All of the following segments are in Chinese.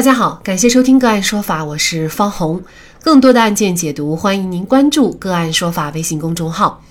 大家好，感谢收听个案说法，我是方红。更多的案件解读，欢迎您关注个案说法微信公众号。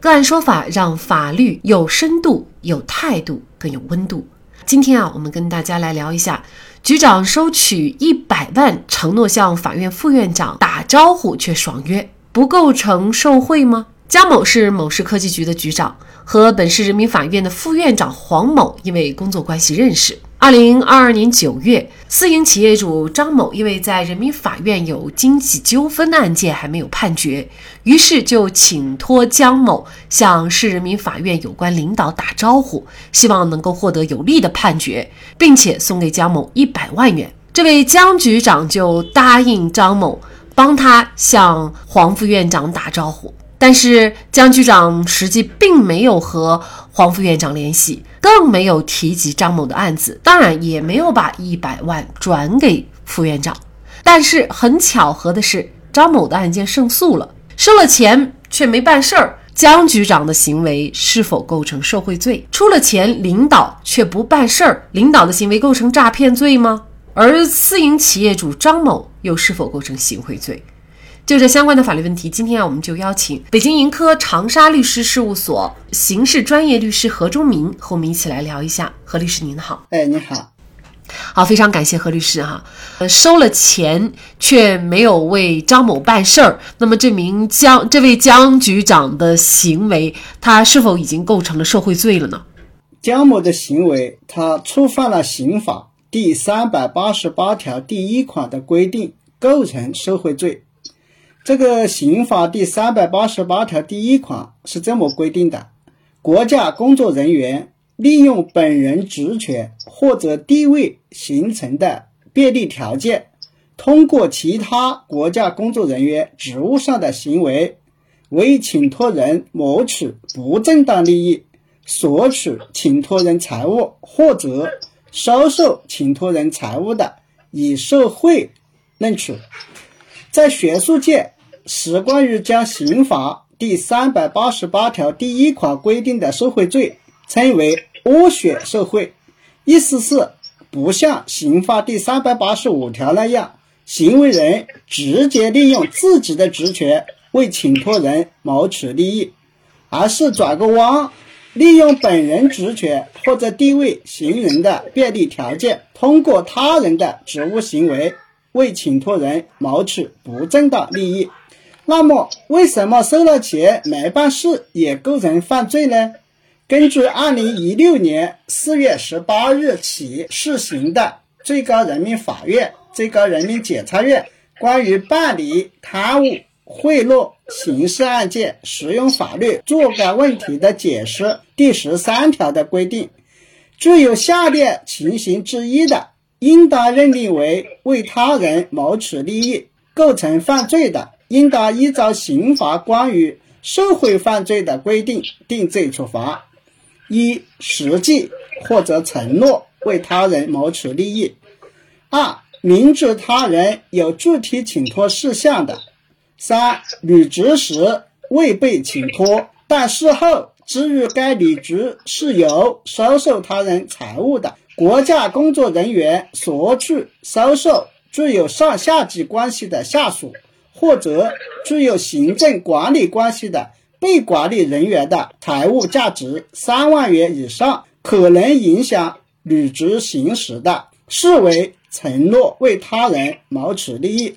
个案说法让法律有深度、有态度、更有温度。今天啊，我们跟大家来聊一下，局长收取一百万，承诺向法院副院长打招呼却爽约，不构成受贿吗？江某是某市科技局的局长，和本市人民法院的副院长黄某因为工作关系认识。二零二二年九月，私营企业主张某因为在人民法院有经济纠纷的案件还没有判决，于是就请托江某向市人民法院有关领导打招呼，希望能够获得有利的判决，并且送给江某一百万元。这位江局长就答应张某帮他向黄副院长打招呼。但是江局长实际并没有和黄副院长联系，更没有提及张某的案子，当然也没有把一百万转给副院长。但是很巧合的是，张某的案件胜诉了，收了钱却没办事儿。江局长的行为是否构成受贿罪？出了钱，领导却不办事儿，领导的行为构成诈骗罪吗？而私营企业主张某又是否构成行贿罪？就这相关的法律问题，今天啊，我们就邀请北京盈科长沙律师事务所刑事专业律师何忠明和我们一起来聊一下。何律师您好，哎，你好，好，非常感谢何律师哈。呃，收了钱却没有为张某办事儿，那么这名江这位江局长的行为，他是否已经构成了受贿罪了呢？江某的行为，他触犯了刑法第三百八十八条第一款的规定，构成受贿罪。这个刑法第三百八十八条第一款是这么规定的：国家工作人员利用本人职权或者地位形成的便利条件，通过其他国家工作人员职务上的行为，为请托人谋取不正当利益，索取请托人财物或者收受请托人财物的，以受贿论处。在学术界。是关于将刑法第三百八十八条第一款规定的受贿罪称为剥削受贿，意思是不像刑法第三百八十五条那样，行为人直接利用自己的职权为请托人谋取利益，而是转个弯，利用本人职权或者地位行人的便利条件，通过他人的职务行为为请托人谋取不正当利益。那么，为什么收了钱没办事也构成犯罪呢？根据二零一六年四月十八日起施行的最高人民法院、最高人民检察院关于办理贪污贿赂刑事案件适用法律若干问题的解释第十三条的规定，具有下列情形之一的，应当认定为为他人谋取利益构成犯罪的。应当依照刑法关于受贿犯罪的规定定罪处罚：一、实际或者承诺为他人谋取利益；二、明知他人有具体请托事项的；三、履职时未被请托，但事后知于该履职是由收受他人财物的国家工作人员索取、收受具有上下级关系的下属。或者具有行政管理关系的被管理人员的财物价值三万元以上，可能影响履职行使的，视为承诺为他人谋取利益。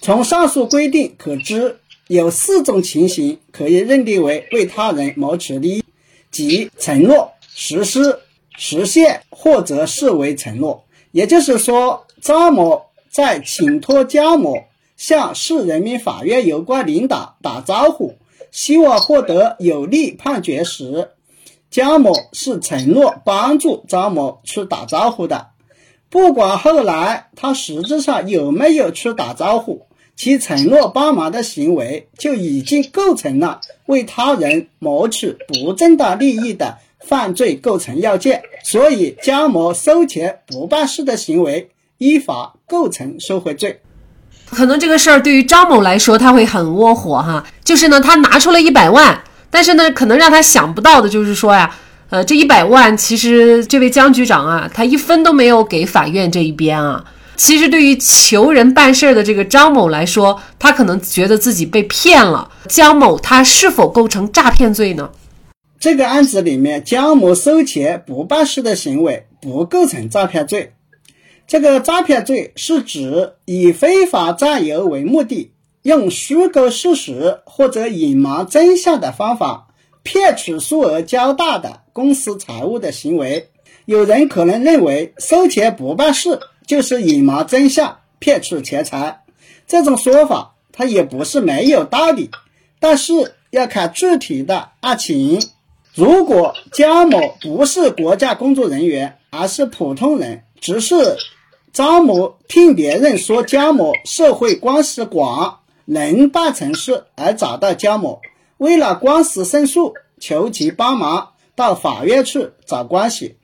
从上述规定可知，有四种情形可以认定为为他人谋取利益，即承诺、实施、实现或者视为承诺。也就是说，张某在请托江某。向市人民法院有关领导打招呼，希望获得有利判决时，江某是承诺帮助张某去打招呼的。不管后来他实质上有没有去打招呼，其承诺帮忙的行为就已经构成了为他人谋取不正当利益的犯罪构成要件。所以，江某收钱不办事的行为，依法构成受贿罪。可能这个事儿对于张某来说，他会很窝火哈。就是呢，他拿出了一百万，但是呢，可能让他想不到的就是说呀，呃，这一百万其实这位江局长啊，他一分都没有给法院这一边啊。其实对于求人办事的这个张某来说，他可能觉得自己被骗了。江某他是否构成诈骗罪呢？这个案子里面，江某收钱不办事的行为不构成诈骗罪。这个诈骗罪是指以非法占有为目的，用虚构事实或者隐瞒真相的方法骗取数额较大的公司财物的行为。有人可能认为收钱不办事就是隐瞒真相、骗取钱财，这种说法它也不是没有道理，但是要看具体的案情。如果江某不是国家工作人员，而是普通人，只是张某听别人说江某社会关系广，能办成事而找到江某，为了官司胜诉，求其帮忙到法院去找关系。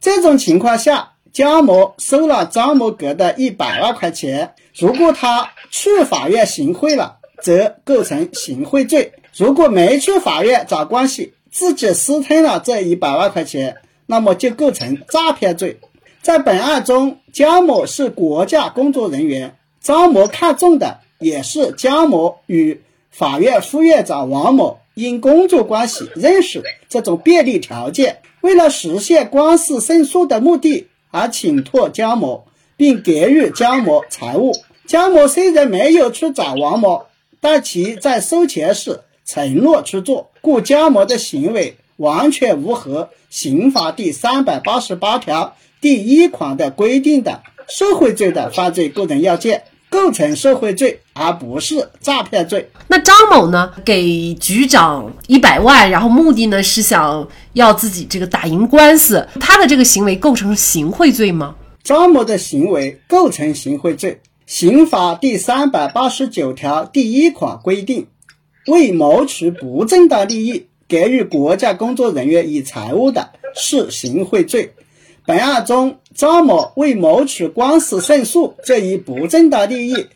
这种情况下，江某收了张某给的一百万块钱，如果他去法院行贿了，则构成行贿罪；如果没去法院找关系，自己私吞了这一百万块钱，那么就构成诈骗罪。在本案中，江某是国家工作人员，张某看中的也是江某与法院副院长王某因工作关系认识这种便利条件。为了实现官司胜诉的目的而请托江某，并给予江某财物。江某虽然没有去找王某，但其在收钱时。承诺去做，故江某的行为完全符合刑法第三百八十八条第一款的规定的受贿罪的犯罪构成要件，构成受贿罪，而不是诈骗罪。那张某呢？给局长一百万，然后目的呢是想要自己这个打赢官司，他的这个行为构成行贿罪吗？张某的行为构成行贿罪，刑法第三百八十九条第一款规定。为谋取不正当利益，给予国家工作人员以财物的，是行贿罪。本案中，张某为谋取官司胜诉这一不正当利益，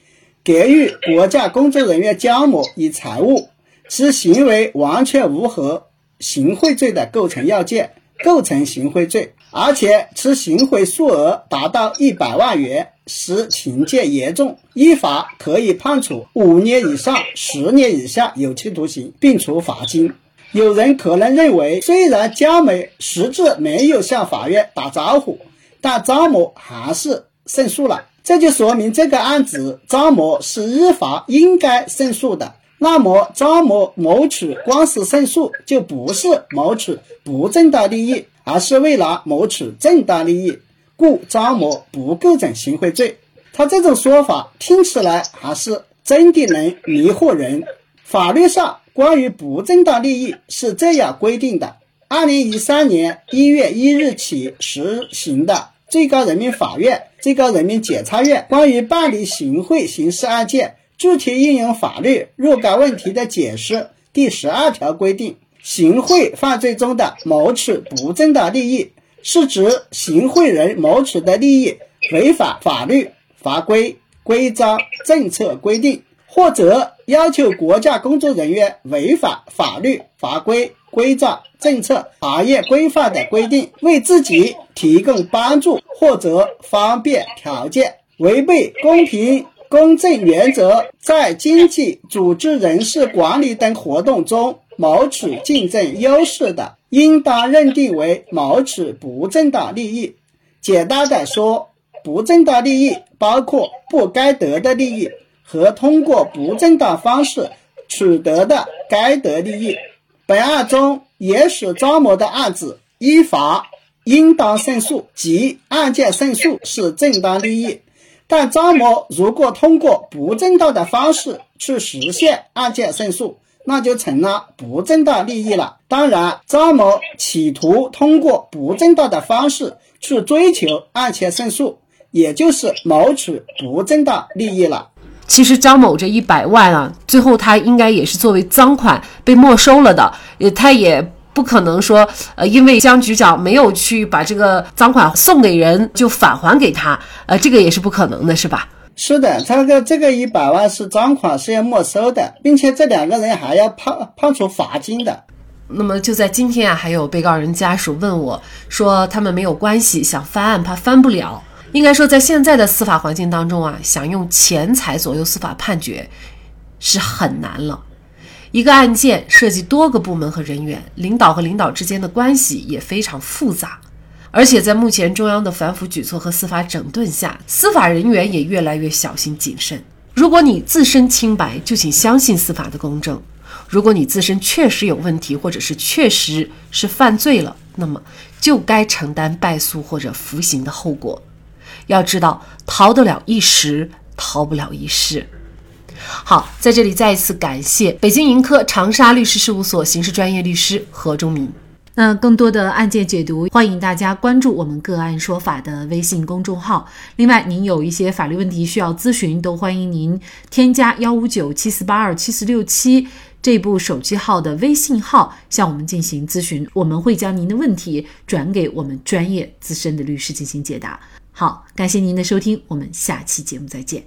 给予国家工作人员江某以财物，其行为完全符合行贿罪的构成要件，构成行贿罪。而且其行贿数额达到一百万元，使情节严重，依法可以判处五年以上十年以下有期徒刑，并处罚金。有人可能认为，虽然江某实质没有向法院打招呼，但张某还是胜诉了，这就说明这个案子张某是依法应该胜诉的。那么张某谋取官司胜诉，就不是谋取不正当利益。而是为了谋取正当利益，故张某不构成行贿罪。他这种说法听起来还是真的能迷惑人。法律上关于不正当利益是这样规定的：二零一三年一月一日起实行的最高人民法院、最高人民检察院关于办理行贿刑事案件具体应用法律若干问题的解释第十二条规定。行贿犯罪中的谋取不正当利益，是指行贿人谋取的利益违反法律法规、规章、政策规定，或者要求国家工作人员违反法律法规、规章、政策、行业规范的规定，为自己提供帮助或者方便条件，违背公平公正原则，在经济、组织、人事管理等活动中。谋取竞争优势的，应当认定为谋取不正当利益。简单的说，不正当利益包括不该得的利益和通过不正当方式取得的该得利益。本案中，也使张某的案子依法应当胜诉，即案件胜诉是正当利益。但张某如果通过不正当的方式去实现案件胜诉，那就成了不正当利益了。当然，张某企图通过不正当的方式去追求案件胜诉，也就是谋取不正当利益了。其实张某这一百万啊，最后他应该也是作为赃款被没收了的。也，他也不可能说，呃，因为江局长没有去把这个赃款送给人，就返还给他。呃，这个也是不可能的，是吧？是的，这个这个一百万是赃款是要没收的，并且这两个人还要判判处罚金的。那么就在今天啊，还有被告人家属问我说，他们没有关系，想翻案怕翻不了。应该说，在现在的司法环境当中啊，想用钱财左右司法判决是很难了。一个案件涉及多个部门和人员，领导和领导之间的关系也非常复杂。而且在目前中央的反腐举措和司法整顿下，司法人员也越来越小心谨慎。如果你自身清白，就请相信司法的公正；如果你自身确实有问题，或者是确实是犯罪了，那么就该承担败诉或者服刑的后果。要知道，逃得了一时，逃不了一世。好，在这里再一次感谢北京盈科长沙律师事务所刑事专业律师何忠明。那更多的案件解读，欢迎大家关注我们“个案说法”的微信公众号。另外，您有一些法律问题需要咨询，都欢迎您添加幺五九七四八二七四六七这部手机号的微信号向我们进行咨询，我们会将您的问题转给我们专业资深的律师进行解答。好，感谢您的收听，我们下期节目再见。